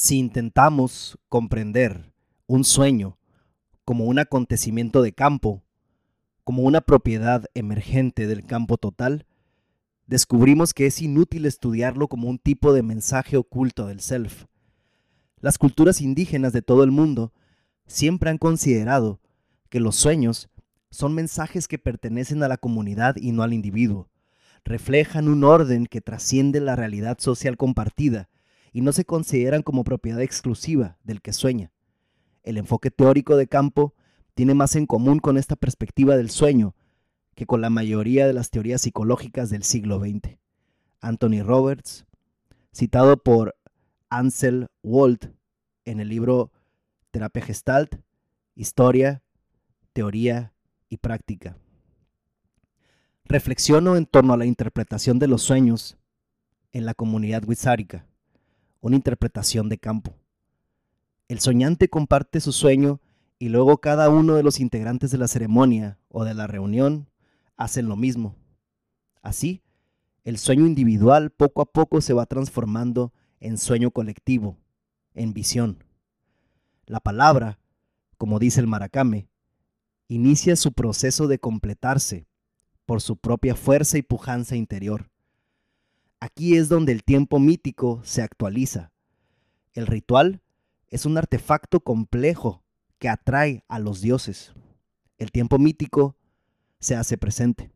Si intentamos comprender un sueño como un acontecimiento de campo, como una propiedad emergente del campo total, descubrimos que es inútil estudiarlo como un tipo de mensaje oculto del self. Las culturas indígenas de todo el mundo siempre han considerado que los sueños son mensajes que pertenecen a la comunidad y no al individuo. Reflejan un orden que trasciende la realidad social compartida y no se consideran como propiedad exclusiva del que sueña. El enfoque teórico de campo tiene más en común con esta perspectiva del sueño que con la mayoría de las teorías psicológicas del siglo XX. Anthony Roberts, citado por Ansel Walt en el libro Terapia Gestalt, Historia, Teoría y Práctica. Reflexiono en torno a la interpretación de los sueños en la comunidad wixárika, una interpretación de campo. El soñante comparte su sueño y luego cada uno de los integrantes de la ceremonia o de la reunión hacen lo mismo. Así, el sueño individual poco a poco se va transformando en sueño colectivo, en visión. La palabra, como dice el maracame, inicia su proceso de completarse por su propia fuerza y pujanza interior. Aquí es donde el tiempo mítico se actualiza. El ritual es un artefacto complejo que atrae a los dioses. El tiempo mítico se hace presente.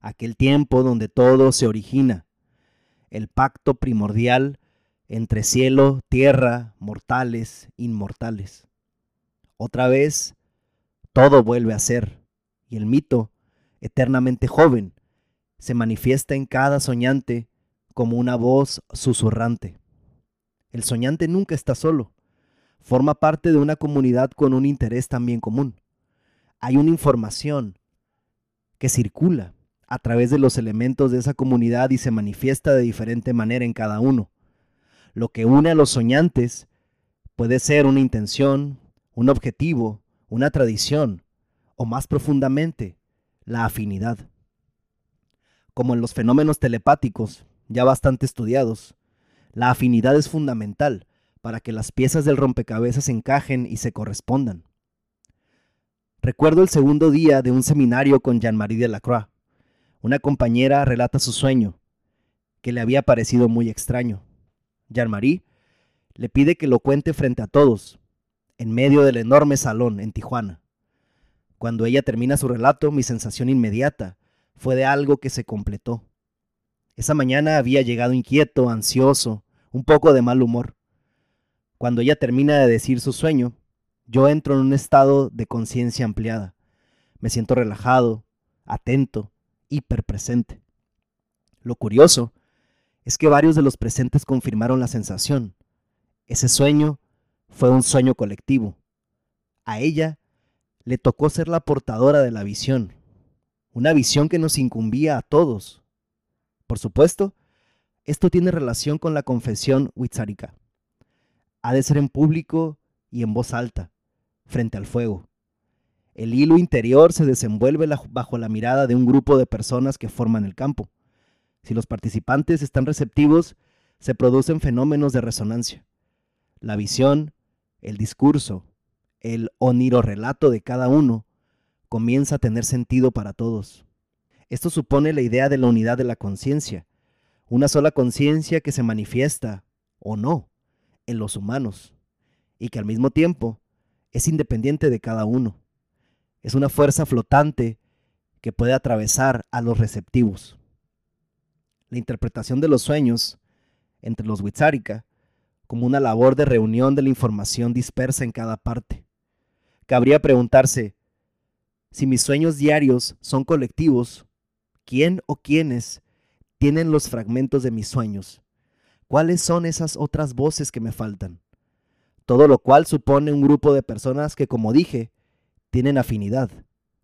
Aquel tiempo donde todo se origina, el pacto primordial entre cielo, tierra, mortales, inmortales. Otra vez, todo vuelve a ser, y el mito, eternamente joven, se manifiesta en cada soñante como una voz susurrante. El soñante nunca está solo, forma parte de una comunidad con un interés también común. Hay una información, que circula a través de los elementos de esa comunidad y se manifiesta de diferente manera en cada uno. Lo que une a los soñantes puede ser una intención, un objetivo, una tradición o más profundamente, la afinidad. Como en los fenómenos telepáticos, ya bastante estudiados, la afinidad es fundamental para que las piezas del rompecabezas encajen y se correspondan. Recuerdo el segundo día de un seminario con Jean-Marie Delacroix. Una compañera relata su sueño, que le había parecido muy extraño. Jean-Marie le pide que lo cuente frente a todos, en medio del enorme salón en Tijuana. Cuando ella termina su relato, mi sensación inmediata fue de algo que se completó. Esa mañana había llegado inquieto, ansioso, un poco de mal humor. Cuando ella termina de decir su sueño, yo entro en un estado de conciencia ampliada. Me siento relajado, atento, hiperpresente. Lo curioso es que varios de los presentes confirmaron la sensación. Ese sueño fue un sueño colectivo. A ella le tocó ser la portadora de la visión, una visión que nos incumbía a todos. Por supuesto, esto tiene relación con la confesión Witzarika. Ha de ser en público y en voz alta frente al fuego. El hilo interior se desenvuelve bajo la mirada de un grupo de personas que forman el campo. Si los participantes están receptivos, se producen fenómenos de resonancia. La visión, el discurso, el onirorelato de cada uno comienza a tener sentido para todos. Esto supone la idea de la unidad de la conciencia, una sola conciencia que se manifiesta, o no, en los humanos, y que al mismo tiempo es independiente de cada uno. Es una fuerza flotante que puede atravesar a los receptivos. La interpretación de los sueños entre los Wixárika como una labor de reunión de la información dispersa en cada parte. Cabría preguntarse, si mis sueños diarios son colectivos, ¿quién o quiénes tienen los fragmentos de mis sueños? ¿Cuáles son esas otras voces que me faltan? todo lo cual supone un grupo de personas que, como dije, tienen afinidad,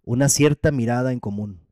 una cierta mirada en común.